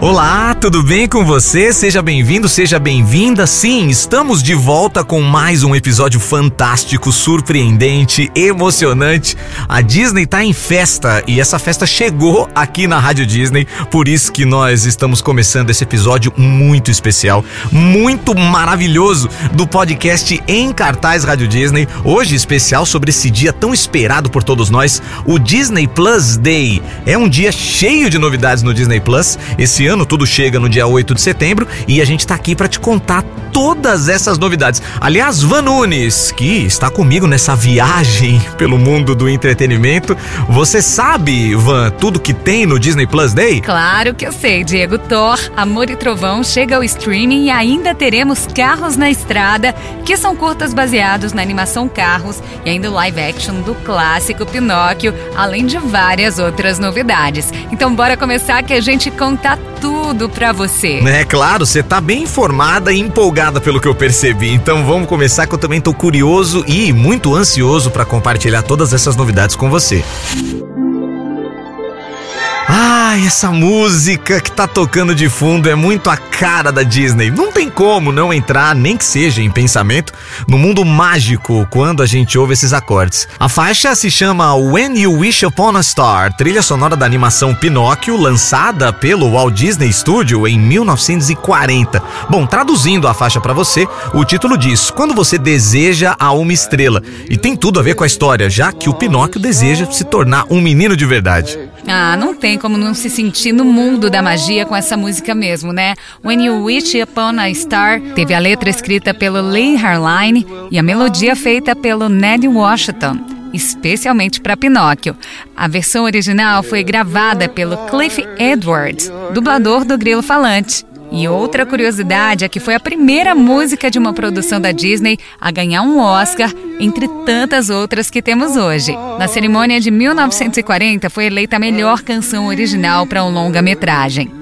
Olá, tudo bem com você? Seja bem-vindo, seja bem-vinda. Sim, estamos de volta com mais um episódio fantástico, surpreendente, emocionante. A Disney tá em festa e essa festa chegou aqui na Rádio Disney, por isso que nós estamos começando esse episódio muito especial, muito maravilhoso do podcast Em Cartaz Rádio Disney. Hoje especial sobre esse dia tão esperado por todos nós, o Disney Plus Day. É um dia cheio de novidades no Disney Plus. Esse ano tudo chega no dia 8 de setembro e a gente tá aqui para te contar todas essas novidades. Aliás, Van Nunes, que está comigo nessa viagem pelo mundo do entretenimento, você sabe, Van, tudo que tem no Disney Plus Day? Claro que eu sei, Diego. Thor, Amor e Trovão chega ao streaming e ainda teremos Carros na Estrada, que são curtas baseados na animação Carros e ainda o live action do clássico Pinóquio, além de várias outras novidades. Então bora começar que a gente conta tudo pra você. É claro, você tá bem informada e empolgada pelo que eu percebi. Então vamos começar que eu também tô curioso e muito ansioso para compartilhar todas essas novidades com você. Ai, essa música que tá tocando de fundo é muito a cara da Disney. Não tem como não entrar, nem que seja em pensamento, no mundo mágico quando a gente ouve esses acordes. A faixa se chama When You Wish Upon a Star, trilha sonora da animação Pinóquio, lançada pelo Walt Disney Studio em 1940. Bom, traduzindo a faixa para você, o título diz: Quando você deseja a uma estrela. E tem tudo a ver com a história, já que o Pinóquio deseja se tornar um menino de verdade. Ah, não tem como não se sentir no mundo da magia com essa música mesmo, né? When You Wish Upon a Star teve a letra escrita pelo Lee Harline e a melodia feita pelo Ned Washington especialmente para Pinóquio. A versão original foi gravada pelo Cliff Edwards, dublador do Grilo Falante. E outra curiosidade é que foi a primeira música de uma produção da Disney a ganhar um Oscar, entre tantas outras que temos hoje. Na cerimônia de 1940, foi eleita a melhor canção original para um longa-metragem.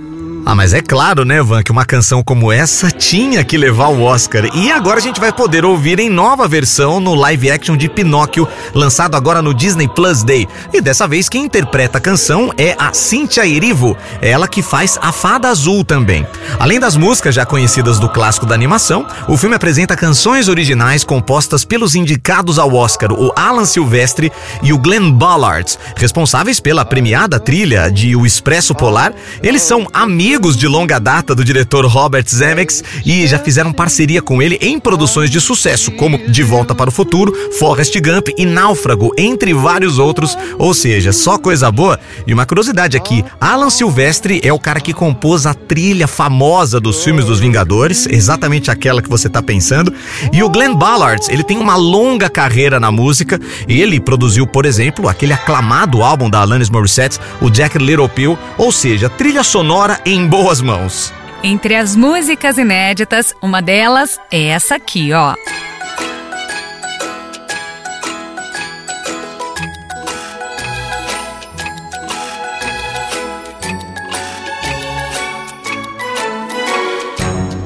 Ah, mas é claro, né, Van, que uma canção como essa tinha que levar o Oscar. E agora a gente vai poder ouvir em nova versão no live action de Pinóquio, lançado agora no Disney Plus Day. E dessa vez quem interpreta a canção é a Cynthia Erivo, ela que faz a Fada Azul também. Além das músicas já conhecidas do clássico da animação, o filme apresenta canções originais compostas pelos indicados ao Oscar, o Alan Silvestre e o Glenn Ballard, responsáveis pela premiada trilha de O Expresso Polar. Eles são amigos amigos de longa data do diretor Robert Zemeckis e já fizeram parceria com ele em produções de sucesso, como De Volta para o Futuro, Forrest Gump e Náufrago, entre vários outros. Ou seja, só coisa boa. E uma curiosidade aqui: Alan Silvestre é o cara que compôs a trilha famosa dos filmes dos Vingadores, exatamente aquela que você está pensando. E o Glenn Ballard, ele tem uma longa carreira na música. Ele produziu, por exemplo, aquele aclamado álbum da Alanis Morissette, o Jack Little Pill, ou seja, trilha sonora em boas mãos. Entre as músicas inéditas, uma delas é essa aqui, ó.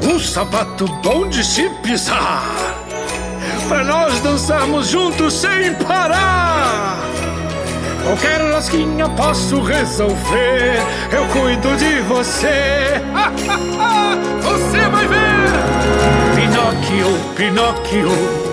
Um sapato bom de se pisar, para nós dançarmos juntos sem parar. Qualquer lasquinha posso resolver. Eu cuido de você. você vai ver. Pinóquio, Pinóquio.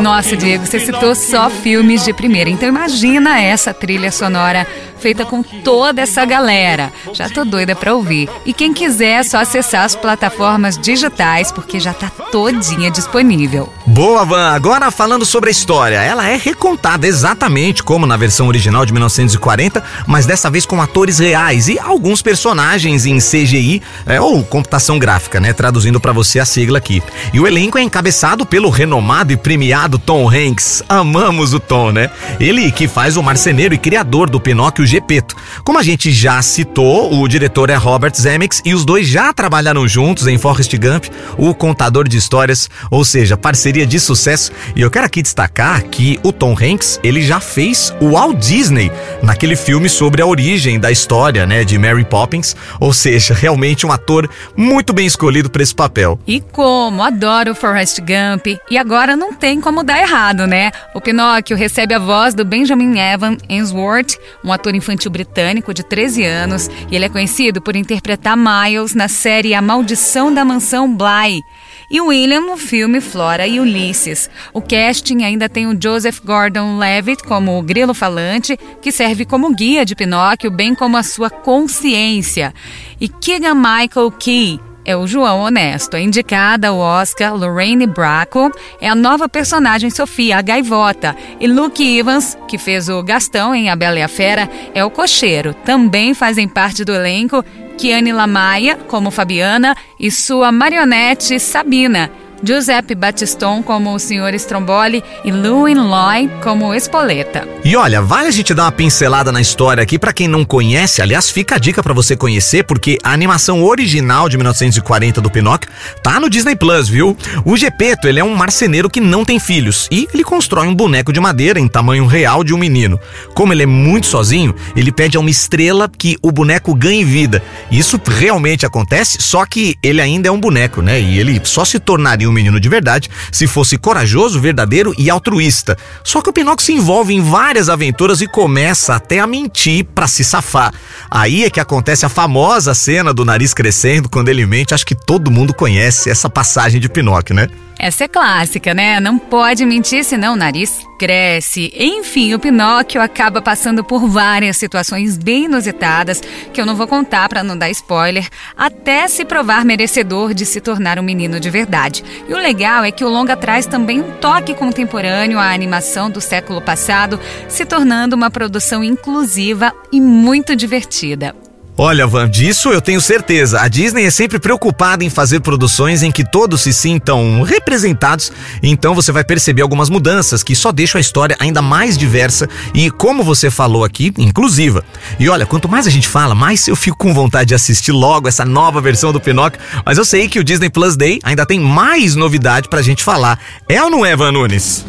Nossa, Diego, você citou só filmes de primeira, então imagina essa trilha sonora feita com toda essa galera. Já tô doida para ouvir. E quem quiser é só acessar as plataformas digitais porque já tá todinha disponível. Boa, Van. Agora falando sobre a história, ela é recontada exatamente como na versão original de 1940, mas dessa vez com atores reais e alguns personagens em CGI é, ou computação gráfica, né? Traduzindo para você a sigla aqui. E o elenco é encabeçado pelo renomado premiado Tom Hanks. Amamos o Tom, né? Ele que faz o marceneiro e criador do Pinóquio Gepeto. Como a gente já citou, o diretor é Robert Zemeckis e os dois já trabalharam juntos em Forrest Gump, o contador de histórias, ou seja, parceria de sucesso. E eu quero aqui destacar que o Tom Hanks, ele já fez o Walt Disney naquele filme sobre a origem da história, né, de Mary Poppins, ou seja, realmente um ator muito bem escolhido para esse papel. E como adoro Forrest Gump. E agora não tem como dar errado, né? O Pinóquio recebe a voz do Benjamin Evan Ainsworth, um ator infantil britânico de 13 anos, e ele é conhecido por interpretar Miles na série A Maldição da Mansão Bly e William no filme Flora e Ulisses. O casting ainda tem o Joseph Gordon-Levitt como o grilo falante, que serve como guia de Pinóquio, bem como a sua consciência. E Keegan Michael Key é o João Honesto. Indicada ao Oscar, Lorraine Bracco, é a nova personagem Sofia, a gaivota. E Luke Evans, que fez o Gastão em A Bela e a Fera, é o cocheiro. Também fazem parte do elenco Kiane Lamaia, como Fabiana, e sua marionete Sabina. Giuseppe Battiston como o Sr. Stromboli e Lewin Loy como Espoleta. E olha, vale a gente dar uma pincelada na história aqui para quem não conhece. Aliás, fica a dica para você conhecer, porque a animação original de 1940 do Pinóquio tá no Disney Plus, viu? O Gepeto, ele é um marceneiro que não tem filhos e ele constrói um boneco de madeira em tamanho real de um menino. Como ele é muito sozinho, ele pede a uma estrela que o boneco ganhe vida. Isso realmente acontece, só que ele ainda é um boneco, né? E ele só se tornaria um menino de verdade se fosse corajoso, verdadeiro e altruísta. Só que o Pinóquio se envolve em várias aventuras e começa até a mentir para se safar. Aí é que acontece a famosa cena do nariz crescendo quando ele mente. Acho que todo mundo conhece essa passagem de Pinóquio, né? Essa é clássica, né? Não pode mentir senão o nariz cresce. Enfim, o Pinóquio acaba passando por várias situações bem inusitadas que eu não vou contar para não dar spoiler, até se provar merecedor de se tornar um menino de verdade. E o legal é que o longa traz também um toque contemporâneo à animação do século passado, se tornando uma produção inclusiva e muito divertida. Olha, Van, disso eu tenho certeza. A Disney é sempre preocupada em fazer produções em que todos se sintam representados, então você vai perceber algumas mudanças que só deixam a história ainda mais diversa e, como você falou aqui, inclusiva. E olha, quanto mais a gente fala, mais eu fico com vontade de assistir logo essa nova versão do Pinóquio, mas eu sei que o Disney Plus Day ainda tem mais novidade pra gente falar. É ou não é, Van Nunes?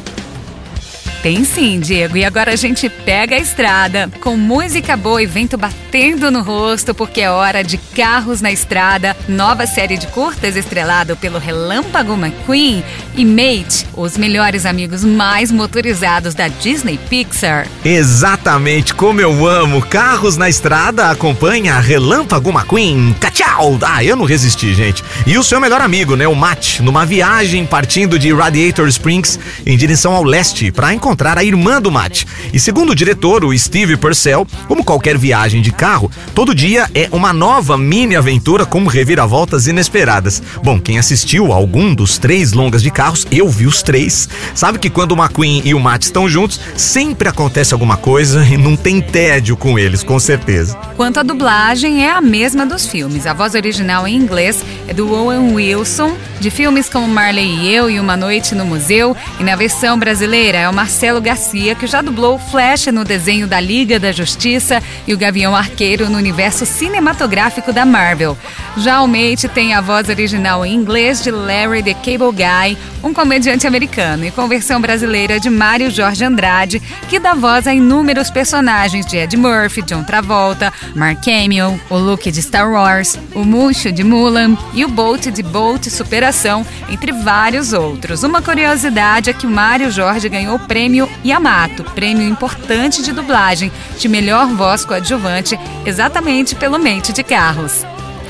Tem sim, Diego. E agora a gente pega a estrada com música boa e vento batendo no rosto, porque é hora de Carros na Estrada, nova série de curtas estrelado pelo Relâmpago McQueen e Mate, os melhores amigos mais motorizados da Disney Pixar. Exatamente como eu amo. Carros na Estrada acompanha Relâmpago McQueen. Tchau! Ah, eu não resisti, gente. E o seu melhor amigo, né, o Matt, numa viagem partindo de Radiator Springs em direção ao leste para encontrar encontrar a irmã do Matt. E segundo o diretor, o Steve Purcell, como qualquer viagem de carro, todo dia é uma nova mini aventura com reviravoltas inesperadas. Bom, quem assistiu a algum dos três longas de carros, eu vi os três, sabe que quando o McQueen e o Matt estão juntos, sempre acontece alguma coisa e não tem tédio com eles, com certeza. Quanto à dublagem, é a mesma dos filmes. A voz original em inglês é do Owen Wilson, de filmes como Marley e Eu e Uma Noite no Museu, e na versão brasileira é o Marcelo Marcelo Garcia, que já dublou Flash no desenho da Liga da Justiça e o Gavião Arqueiro no universo cinematográfico da Marvel. Já o Mate tem a voz original em inglês de Larry the Cable Guy, um comediante americano, e com versão brasileira de Mário Jorge Andrade, que dá voz a inúmeros personagens de Ed Murphy, John Travolta, Mark Hamill, o Luke de Star Wars, o Mushu de Mulan e o Bolt de Bolt Superação, entre vários outros. Uma curiosidade é que Mário Jorge ganhou o prêmio Prêmio Yamato, prêmio importante de dublagem de melhor voz coadjuvante, exatamente pelo Mente de Carros.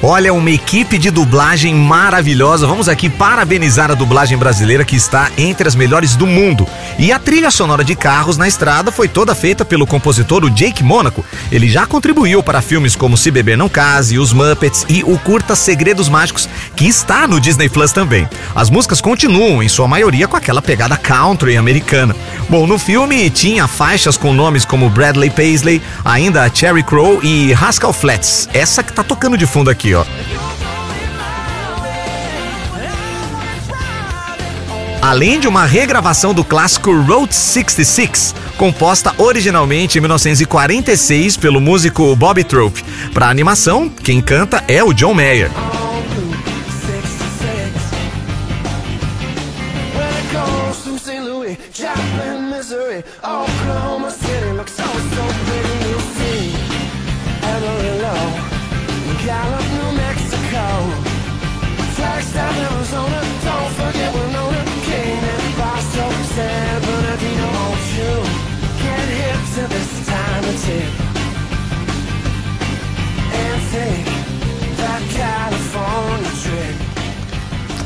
Olha, uma equipe de dublagem maravilhosa. Vamos aqui parabenizar a dublagem brasileira que está entre as melhores do mundo. E a trilha sonora de Carros na Estrada foi toda feita pelo compositor Jake Monaco. Ele já contribuiu para filmes como Se Beber Não Case, Os Muppets e o curta Segredos Mágicos, que está no Disney Plus também. As músicas continuam, em sua maioria, com aquela pegada country americana. Bom, no filme tinha faixas com nomes como Bradley Paisley, ainda Cherry Crow e Rascal Flats. Essa que tá tocando de fundo aqui, Além de uma regravação do clássico Road 66, composta originalmente em 1946 pelo músico Bobby Trope. Para animação, quem canta é o John Mayer. Next.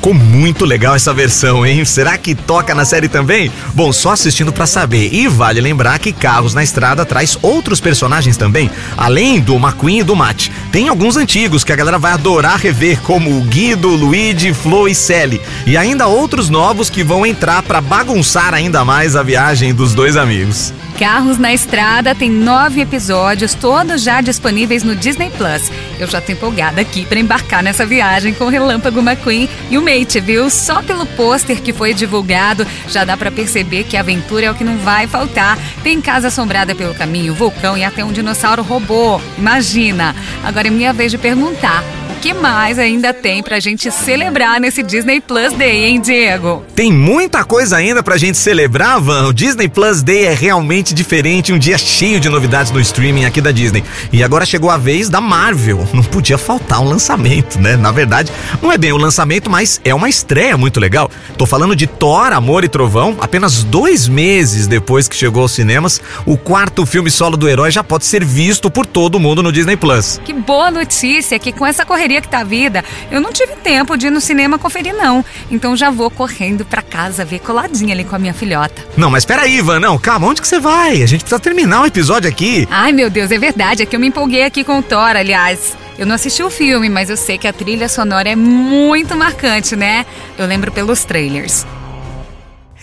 Ficou muito legal essa versão, hein? Será que toca na série também? Bom, só assistindo para saber. E vale lembrar que Carros na Estrada traz outros personagens também, além do McQueen e do Matt. Tem alguns antigos que a galera vai adorar rever, como Guido, Luigi, Flo e Sally. E ainda outros novos que vão entrar para bagunçar ainda mais a viagem dos dois amigos. Carros na Estrada tem nove episódios, todos já disponíveis no Disney Plus. Eu já tô empolgada aqui para embarcar nessa viagem com o Relâmpago McQueen e o Mate, viu? Só pelo pôster que foi divulgado já dá para perceber que a aventura é o que não vai faltar. Tem casa assombrada pelo caminho, vulcão e até um dinossauro robô. Imagina! Agora é minha vez de perguntar que mais ainda tem pra gente celebrar nesse Disney Plus Day, hein, Diego? Tem muita coisa ainda pra gente celebrar, Van. O Disney Plus Day é realmente diferente, um dia cheio de novidades no streaming aqui da Disney. E agora chegou a vez da Marvel. Não podia faltar um lançamento, né? Na verdade, não é bem um lançamento, mas é uma estreia muito legal. Tô falando de Thor, Amor e Trovão. Apenas dois meses depois que chegou aos cinemas, o quarto filme solo do herói já pode ser visto por todo mundo no Disney Plus. Que boa notícia que com essa correria correria que tá a vida, eu não tive tempo de ir no cinema conferir, não. Então já vou correndo pra casa ver coladinha ali com a minha filhota. Não, mas peraí, Ivan, não, calma, onde que você vai? A gente precisa terminar o episódio aqui. Ai, meu Deus, é verdade, é que eu me empolguei aqui com o Thor, aliás. Eu não assisti o filme, mas eu sei que a trilha sonora é muito marcante, né? Eu lembro pelos trailers.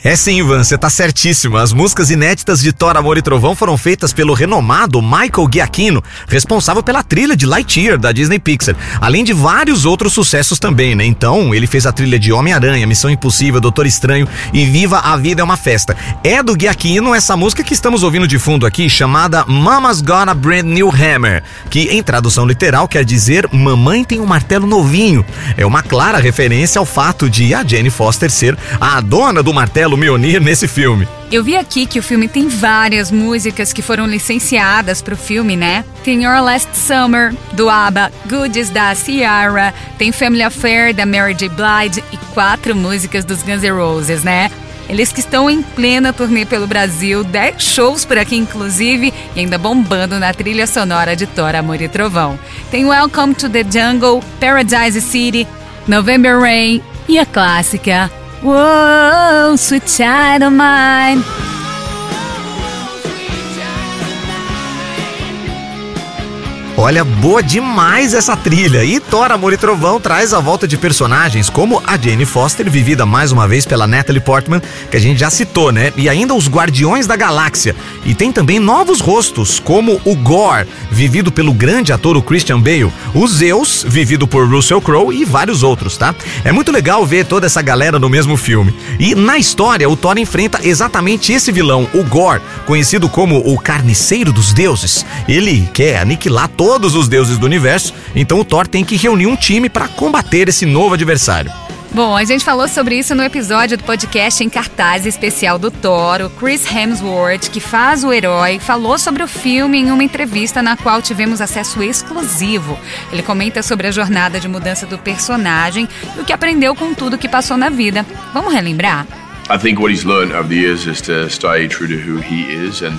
É sim, Ivan, você tá certíssimo. As músicas inéditas de Thor, Amor e Trovão foram feitas pelo renomado Michael Giacchino, responsável pela trilha de Lightyear da Disney Pixar, além de vários outros sucessos também, né? Então, ele fez a trilha de Homem-Aranha, Missão Impossível, Doutor Estranho e Viva a Vida é uma Festa. É do Giacchino essa música que estamos ouvindo de fundo aqui, chamada Mama's Got a Brand New Hammer, que em tradução literal quer dizer Mamãe tem um martelo novinho. É uma clara referência ao fato de a Jane Foster ser a dona do martelo pelo Mionir nesse filme. Eu vi aqui que o filme tem várias músicas que foram licenciadas para o filme, né? Tem Your Last Summer, do ABBA, Goodies, da Ciara, tem Family Affair, da Mary J. Blige e quatro músicas dos Guns N' Roses, né? Eles que estão em plena turnê pelo Brasil, 10 shows por aqui inclusive, e ainda bombando na trilha sonora de Thor, Amor e Trovão. Tem Welcome to the Jungle, Paradise City, November Rain e a clássica Whoa, sweet child of mine. Olha, boa demais essa trilha. E Thor, Amor e Trovão traz a volta de personagens como a Jane Foster, vivida mais uma vez pela Natalie Portman, que a gente já citou, né? E ainda os Guardiões da Galáxia. E tem também novos rostos, como o Gore, vivido pelo grande ator Christian Bale, o Zeus, vivido por Russell Crowe e vários outros, tá? É muito legal ver toda essa galera no mesmo filme. E na história, o Thor enfrenta exatamente esse vilão, o Gore, conhecido como o Carniceiro dos Deuses. Ele quer aniquilar todo todos os deuses do universo, então o Thor tem que reunir um time para combater esse novo adversário. Bom, a gente falou sobre isso no episódio do podcast em cartaz especial do Thor. O Chris Hemsworth, que faz o herói, falou sobre o filme em uma entrevista na qual tivemos acesso exclusivo. Ele comenta sobre a jornada de mudança do personagem e o que aprendeu com tudo que passou na vida. Vamos relembrar? I think what he's learned over the years is to stay true to who he is and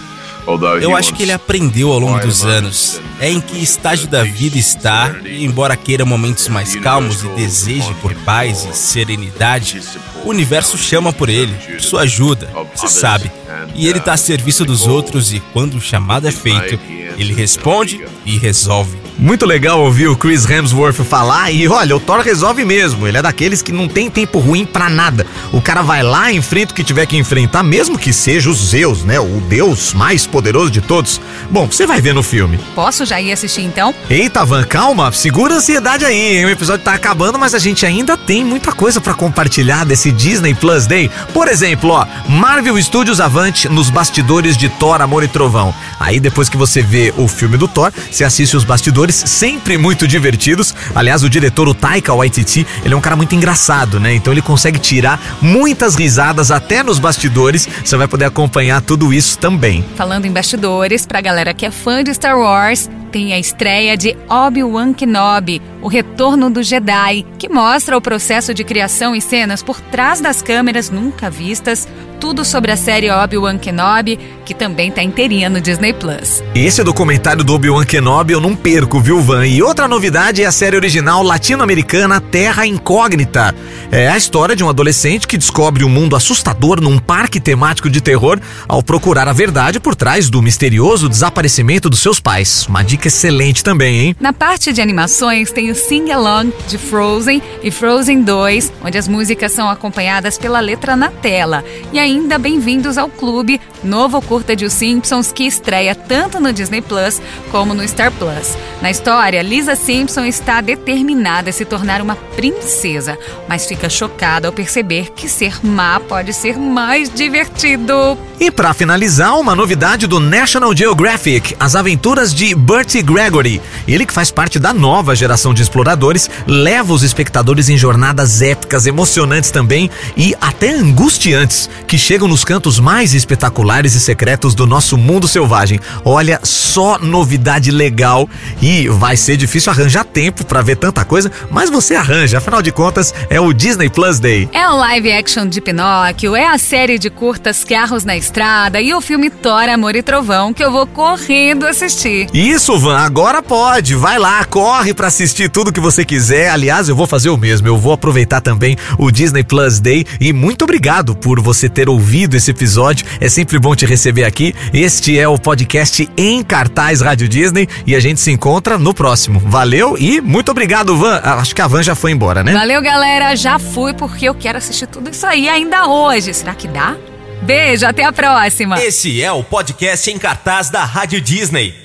eu acho que ele aprendeu ao longo dos anos. É em que estágio da vida está, e embora queira momentos mais calmos e deseje por paz e serenidade, o universo chama por ele, por sua ajuda, você sabe. E ele está a serviço dos outros e quando o chamado é feito, ele responde e resolve. Muito legal ouvir o Chris Hemsworth falar e olha, o Thor resolve mesmo. Ele é daqueles que não tem tempo ruim para nada. O cara vai lá, enfrenta o que tiver que enfrentar, mesmo que seja os Zeus, né? O deus mais poderoso de todos. Bom, você vai ver no filme. Posso já ir assistir então? Eita, Van, calma, segura a ansiedade aí, hein? O episódio tá acabando, mas a gente ainda tem muita coisa para compartilhar desse Disney Plus Day. Por exemplo, ó, Marvel Studios Avante nos bastidores de Thor, Amor e Trovão. Aí depois que você vê o filme do Thor, você assiste os bastidores sempre muito divertidos. Aliás, o diretor, o Taika Waititi, ele é um cara muito engraçado, né? Então ele consegue tirar muitas risadas até nos bastidores. Você vai poder acompanhar tudo isso também. Falando em bastidores, pra galera que é fã de Star Wars, tem a estreia de Obi-Wan Kenobi, o retorno do Jedi, que mostra o processo de criação e cenas por trás das câmeras nunca vistas, tudo sobre a série Obi-Wan Kenobi, que também tá inteirinha no Disney Plus. Esse documentário do Obi-Wan Kenobi eu não perco, viu, Van? E outra novidade é a série original latino-americana Terra Incógnita. É a história de um adolescente que descobre um mundo assustador num parque temático de terror ao procurar a verdade por trás do misterioso desaparecimento dos seus pais. Uma dica excelente também, hein? Na parte de animações tem o Sing Along de Frozen e Frozen 2, onde as músicas são acompanhadas pela letra na tela. E ainda bem-vindos ao clube, novo curta de Os Simpsons que estreia tanto no Disney Plus como no Star Plus. Na história, Lisa Simpson está determinada a se tornar uma princesa, mas fica chocada ao perceber que ser má pode ser mais divertido. E para finalizar, uma novidade do National Geographic, as aventuras de Gregory. Ele que faz parte da nova geração de exploradores, leva os espectadores em jornadas épicas, emocionantes também e até angustiantes, que chegam nos cantos mais espetaculares e secretos do nosso mundo selvagem. Olha, só novidade legal e vai ser difícil arranjar tempo para ver tanta coisa, mas você arranja, afinal de contas, é o Disney Plus Day. É o live action de Pinóquio, é a série de curtas Carros na Estrada e o filme Thor, Amor e Trovão que eu vou correndo assistir. Isso, Van, agora pode. Vai lá, corre para assistir tudo que você quiser. Aliás, eu vou fazer o mesmo. Eu vou aproveitar também o Disney Plus Day e muito obrigado por você ter ouvido esse episódio. É sempre bom te receber aqui. Este é o podcast em cartaz Rádio Disney e a gente se encontra no próximo. Valeu e muito obrigado, Van. Ah, acho que a Van já foi embora, né? Valeu, galera. Já fui porque eu quero assistir tudo isso aí ainda hoje. Será que dá? Beijo, até a próxima. Esse é o podcast em cartaz da Rádio Disney.